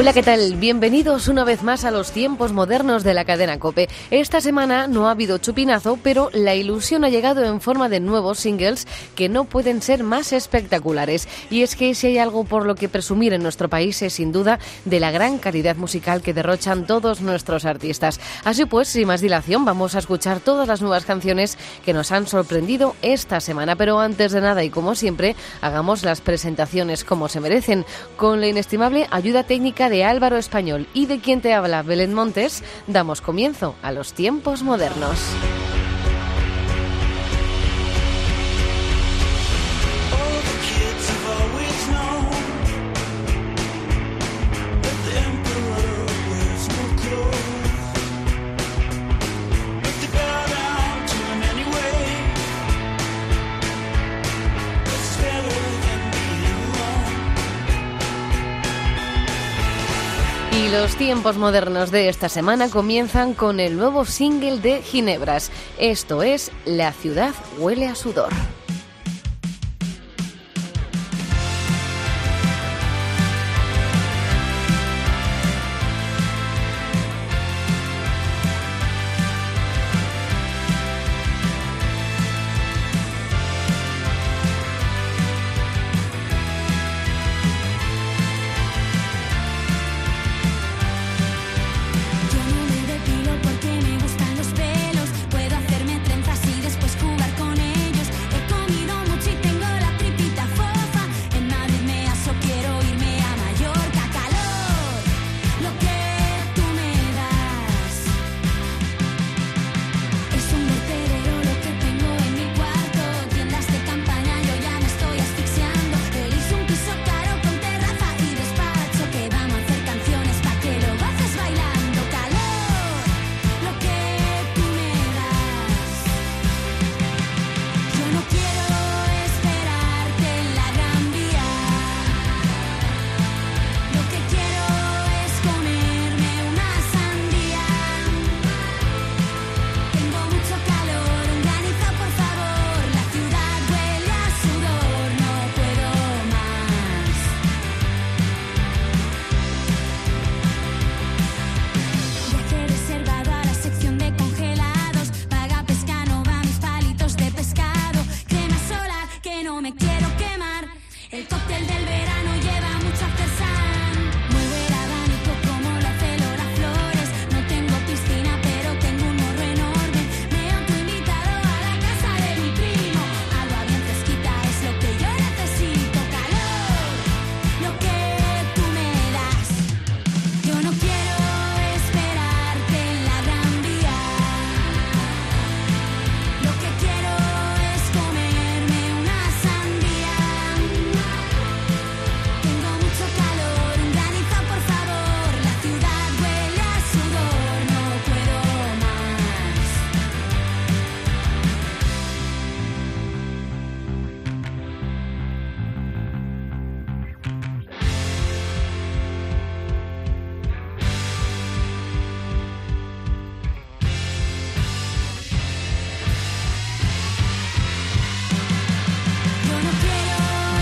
Hola, ¿qué tal? Bienvenidos una vez más a los tiempos modernos de la cadena Cope. Esta semana no ha habido chupinazo, pero la ilusión ha llegado en forma de nuevos singles que no pueden ser más espectaculares. Y es que si hay algo por lo que presumir en nuestro país es sin duda de la gran calidad musical que derrochan todos nuestros artistas. Así pues, sin más dilación, vamos a escuchar todas las nuevas canciones que nos han sorprendido esta semana. Pero antes de nada y como siempre, hagamos las presentaciones como se merecen, con la inestimable ayuda técnica de Álvaro Español y de quien te habla Belén Montes, damos comienzo a los tiempos modernos. Tiempos modernos de esta semana comienzan con el nuevo single de Ginebras. Esto es La ciudad huele a sudor.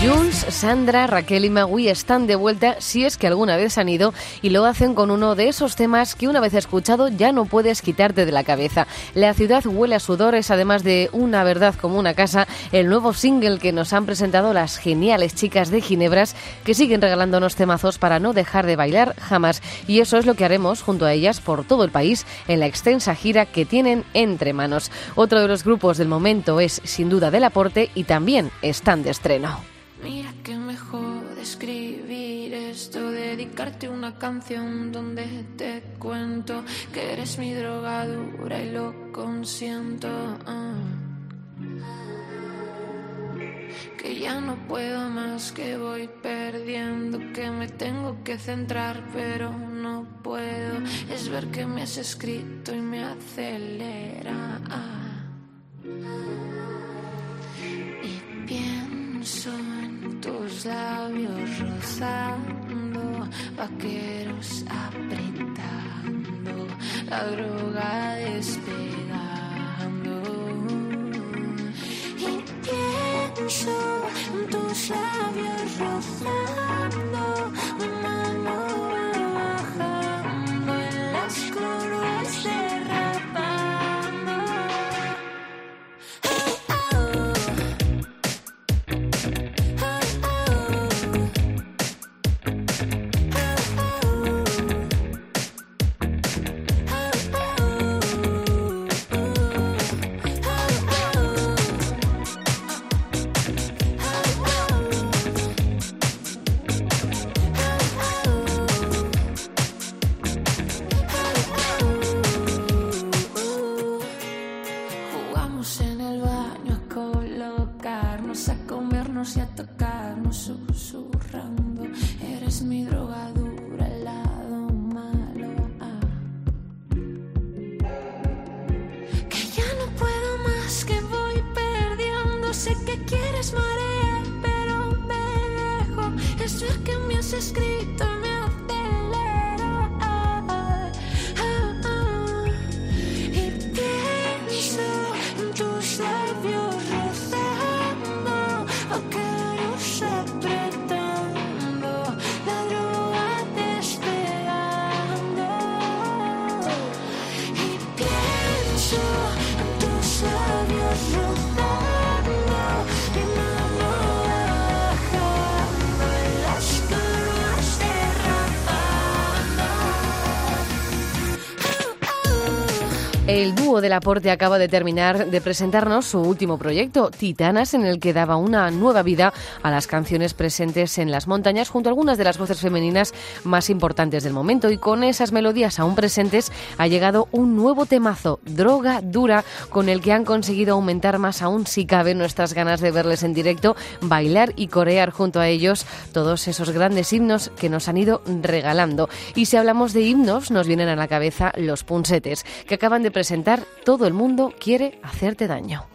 Jules, Sandra, Raquel y Magui están de vuelta si es que alguna vez han ido y lo hacen con uno de esos temas que una vez escuchado ya no puedes quitarte de la cabeza. La ciudad huele a sudor es además de una verdad como una casa, el nuevo single que nos han presentado las geniales chicas de Ginebras que siguen regalándonos temazos para no dejar de bailar jamás. Y eso es lo que haremos junto a ellas por todo el país en la extensa gira que tienen entre manos. Otro de los grupos del momento es sin duda Del Aporte y también están de estreno. Mira que mejor escribir esto, dedicarte una canción donde te cuento que eres mi drogadura y lo consiento. ah. Que ya no puedo más, que voy perdiendo, que me tengo que centrar, pero no puedo. Es ver que me has escrito y me acelera. ah. Rozando, vaqueros apretando, la droga En el baño a colocarnos, a comernos y a tocarnos, susurrando. Eres mi drogadura, el lado malo. ah. Que ya no puedo más, que voy perdiendo. Sé que quieres marear, pero me dejo. Es que me has escrito El dúo del aporte acaba de terminar de presentarnos su último proyecto, Titanas, en el que daba una nueva vida a las canciones presentes en las montañas junto a algunas de las voces femeninas más importantes del momento. Y con esas melodías aún presentes ha llegado un nuevo temazo, Droga Dura, con el que han conseguido aumentar más aún, si cabe, nuestras ganas de verles en directo, bailar y corear junto a ellos todos esos grandes himnos que nos han ido regalando. Y si hablamos de himnos, nos vienen a la cabeza los punsetes, que acaban de presentar Todo el mundo quiere hacerte daño.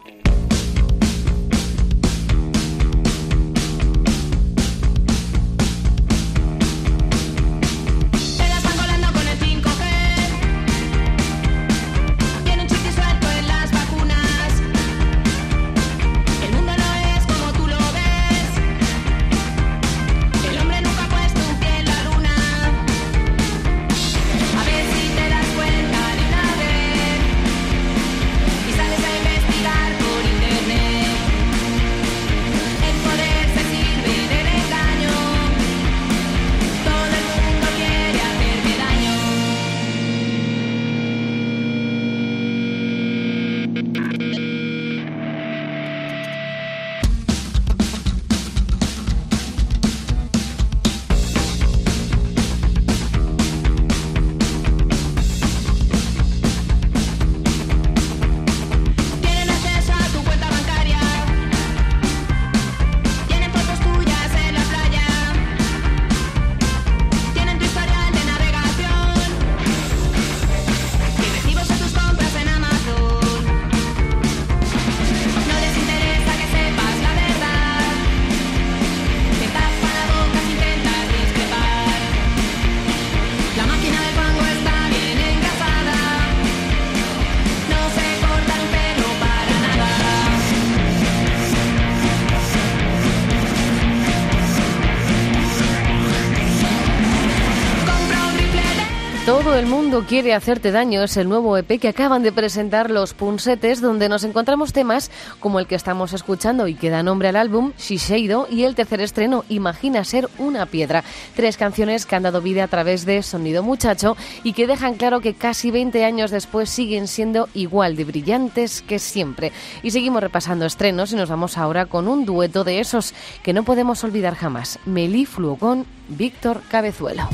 Todo el mundo quiere hacerte daño es el nuevo EP que acaban de presentar los Punsetes, donde nos encontramos temas como el que estamos escuchando y que da nombre al álbum, Shiseido, y el tercer estreno, Imagina ser una piedra. Tres canciones que han dado vida a través de Sonido Muchacho y que dejan claro que casi 20 años después siguen siendo igual de brillantes que siempre. Y seguimos repasando estrenos y nos vamos ahora con un dueto de esos que no podemos olvidar jamás, Melí Fluogón, Víctor Cabezuelo.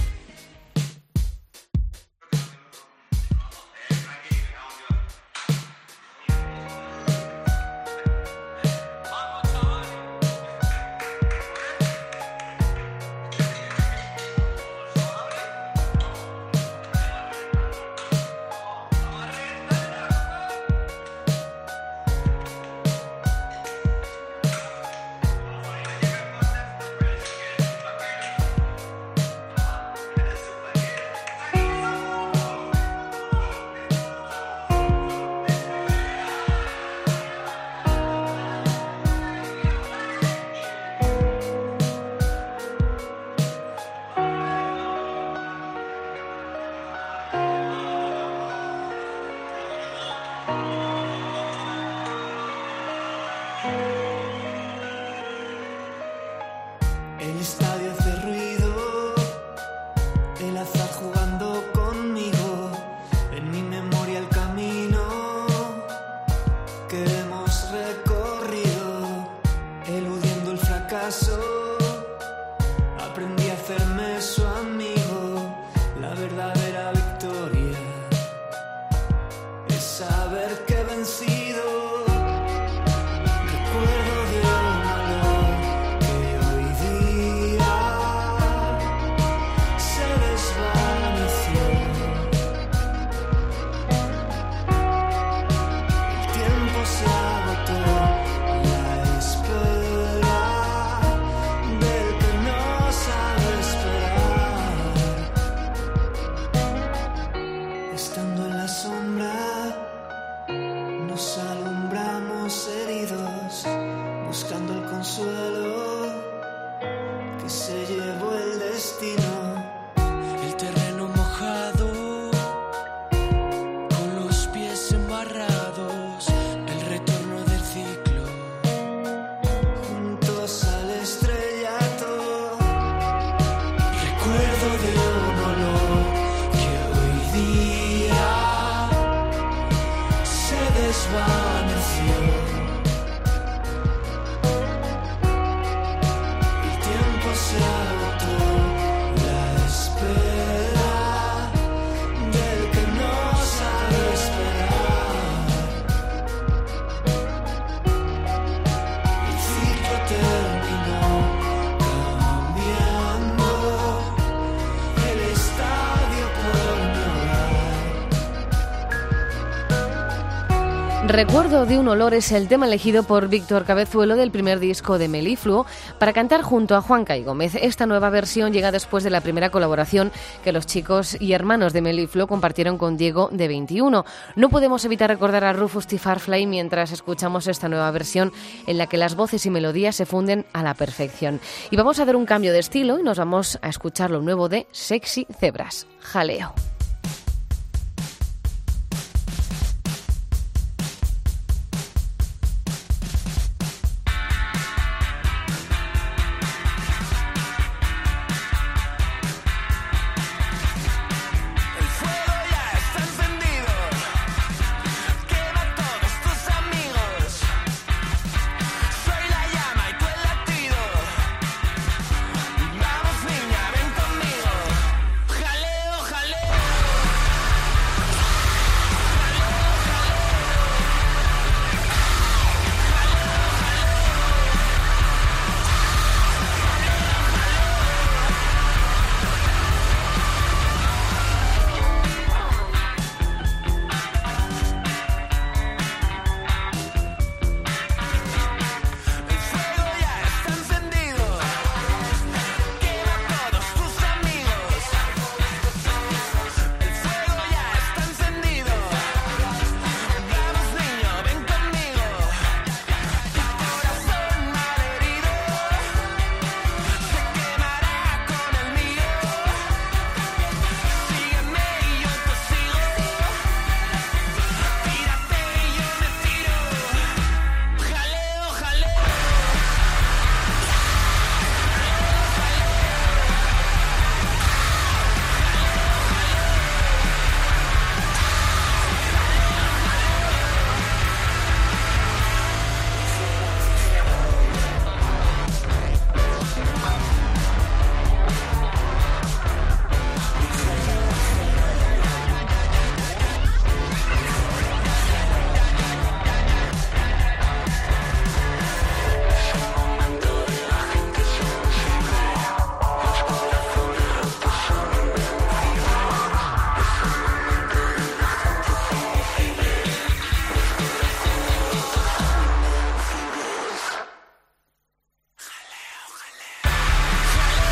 Recuerdo de un olor es el tema elegido por Víctor Cabezuelo del primer disco de Melifluo para cantar junto a Juan Cay Gómez. Esta nueva versión llega después de la primera colaboración que los chicos y hermanos de Melifluo compartieron con Diego de 21. No podemos evitar recordar a Rufus T. Farfly mientras escuchamos esta nueva versión en la que las voces y melodías se funden a la perfección. Y vamos a dar un cambio de estilo y nos vamos a escuchar lo nuevo de Sexy Zebras, Jaleo.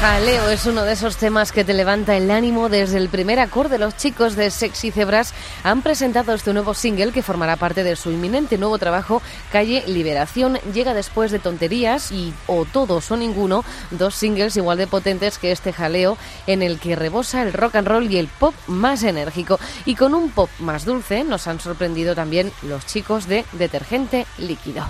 Jaleo es uno de esos temas que te levanta el ánimo desde el primer acorde. Los chicos de Sexy Zebras han presentado este nuevo single que formará parte de su inminente nuevo trabajo, Calle Liberación. Llega después de Tonterías y O Todos o Ninguno, dos singles igual de potentes que este jaleo en el que rebosa el rock and roll y el pop más enérgico. Y con un pop más dulce nos han sorprendido también los chicos de Detergente Líquido.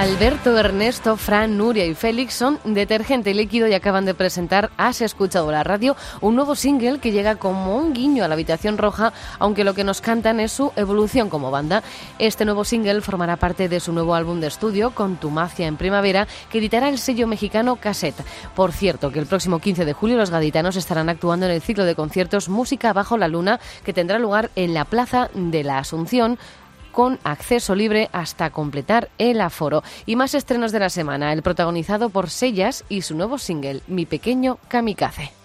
Alberto, Ernesto, Fran, Nuria y Félix son Detergente Líquido y acaban de presentar Has escuchado la radio, un nuevo single que llega como un guiño a la habitación roja, aunque lo que nos cantan es su evolución como banda. Este nuevo single formará parte de su nuevo álbum de estudio, Con tu magia en primavera, que editará el sello mexicano Cassette. Por cierto, que el próximo 15 de julio los gaditanos estarán actuando en el ciclo de conciertos Música bajo la luna, que tendrá lugar en la Plaza de la Asunción con acceso libre hasta completar el aforo. Y más estrenos de la semana, el protagonizado por Sellas y su nuevo single, Mi pequeño kamikaze.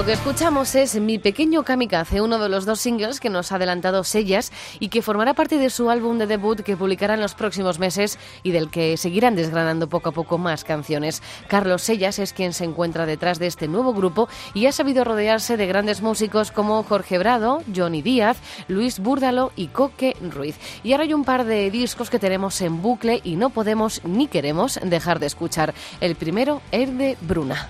Lo que escuchamos es Mi pequeño kamikaze, uno de los dos singles que nos ha adelantado Sellas y que formará parte de su álbum de debut que publicará en los próximos meses y del que seguirán desgranando poco a poco más canciones. Carlos Sellas es quien se encuentra detrás de este nuevo grupo y ha sabido rodearse de grandes músicos como Jorge Brado, Johnny Díaz, Luis Búrdalo y Coque Ruiz. Y ahora hay un par de discos que tenemos en bucle y no podemos ni queremos dejar de escuchar. El primero es de Bruna.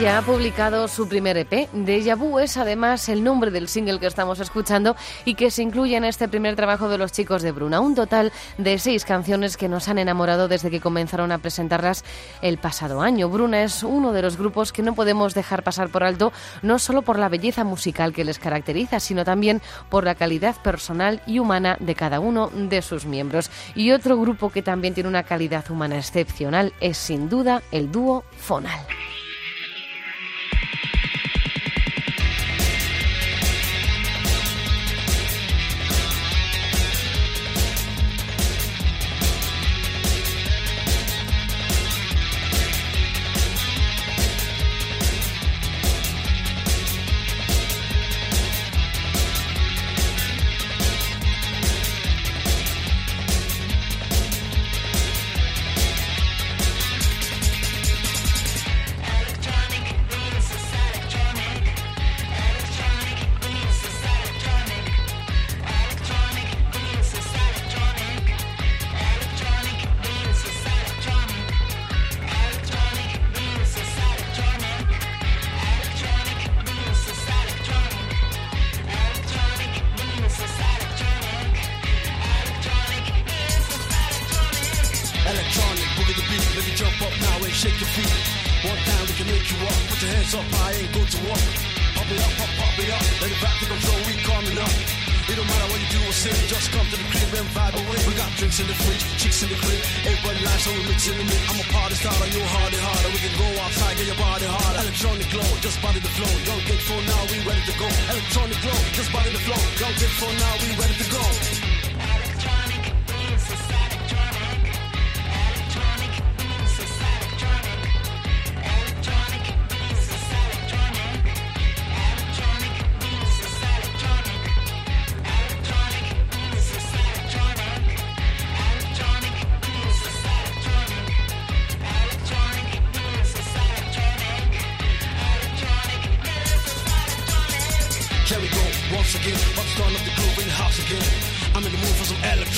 Ya ha publicado su primer EP. Deja Vu es además el nombre del single que estamos escuchando y que se incluye en este primer trabajo de los chicos de Bruna. Un total de seis canciones que nos han enamorado desde que comenzaron a presentarlas el pasado año. Bruna es uno de los grupos que no podemos dejar pasar por alto, no solo por la belleza musical que les caracteriza, sino también por la calidad personal y humana de cada uno de sus miembros. Y otro grupo que también tiene una calidad humana excepcional es sin duda el dúo Fonal. I've of the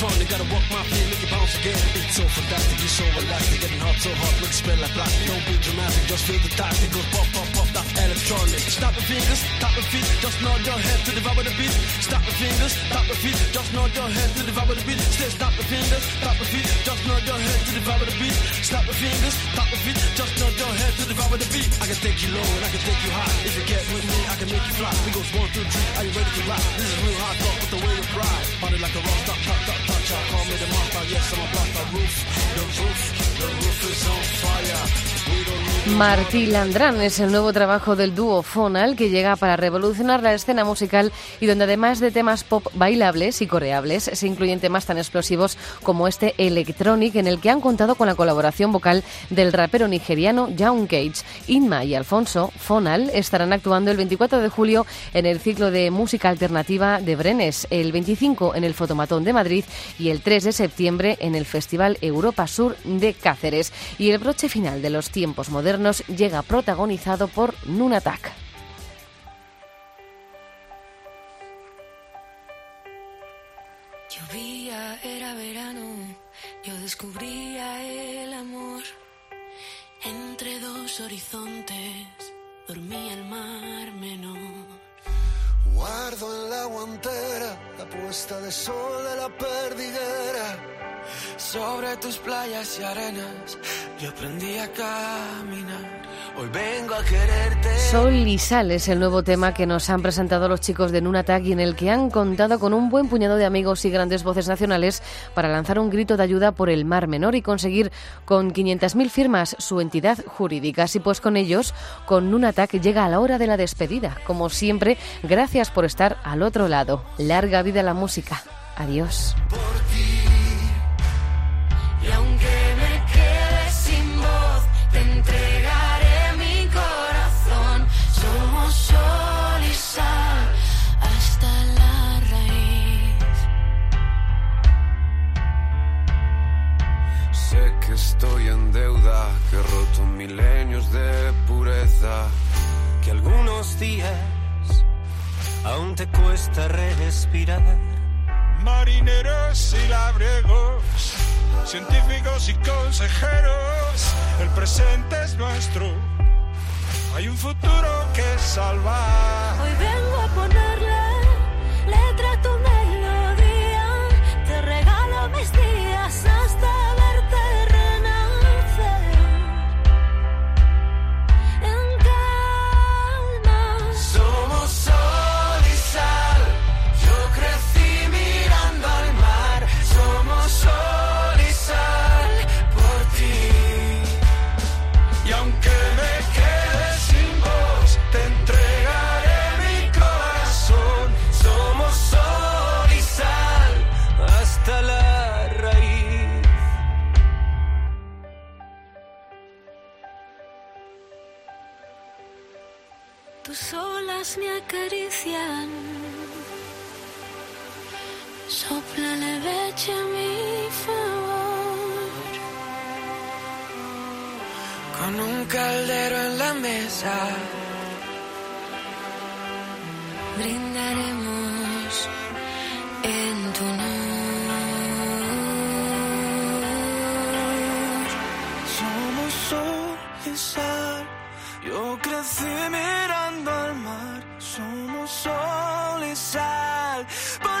electronic. Gotta walk my feet, make it bounce again. It's so fantastic, you're so elastic. Getting hot, so hot, make spell like plastic. Don't be dramatic, just feel the tactic. Goes pop, pop, pop, that's electronic. Stop the fingers, tap the feet, just nod your head to the vibe of the beat. Stop the fingers, tap the feet, just nod your head to the vibe of the beat. Stay, stop the fingers, tap the feet, just nod your head to the vibe of the beat. Stop the fingers, tap the feet, just nod your head to the vibe of the beat. I can take you low and I can take you high. If you get with me, I can make you fly. We goes one, two, three, are you ready to rock? This is real hard talk with the way you ride. Party like a rock star, top, top, top. Call me the master, yes, I'm a blaster. Roof, the roof, the roof is on fire. Martí Landrán es el nuevo trabajo del dúo Fonal que llega para revolucionar la escena musical y donde además de temas pop bailables y coreables se incluyen temas tan explosivos como este Electronic en el que han contado con la colaboración vocal del rapero nigeriano Young Cage. Inma y Alfonso Fonal estarán actuando el 24 de julio en el ciclo de música alternativa de Brenes, el 25 en el Fotomatón de Madrid y el 3 de septiembre en el Festival Europa Sur de Cáceres. Y el broche final de los tiempos modernos llega protagonizado por Nunatak. Llovía, era verano, yo descubría el amor. Entre dos horizontes dormía el mar menor. Guardo en la guantera la puesta de sol de la perdiguera. Sobre tus playas y arenas yo aprendí a caminar. Hoy vengo a quererte. Sol y Sal es el nuevo tema que nos han presentado los chicos de Nunatak y en el que han contado con un buen puñado de amigos y grandes voces nacionales para lanzar un grito de ayuda por el Mar Menor y conseguir con 500.000 firmas su entidad jurídica. Así pues, con ellos, con Nunatak llega a la hora de la despedida. Como siempre, gracias por estar al otro lado. Larga vida la música. Adiós. milenios de pureza que algunos días aún te cuesta respirar. Marineros y labregos, científicos y consejeros, el presente es nuestro. Hay un futuro que salvar. Hoy vengo a poner somos sol y sal. Por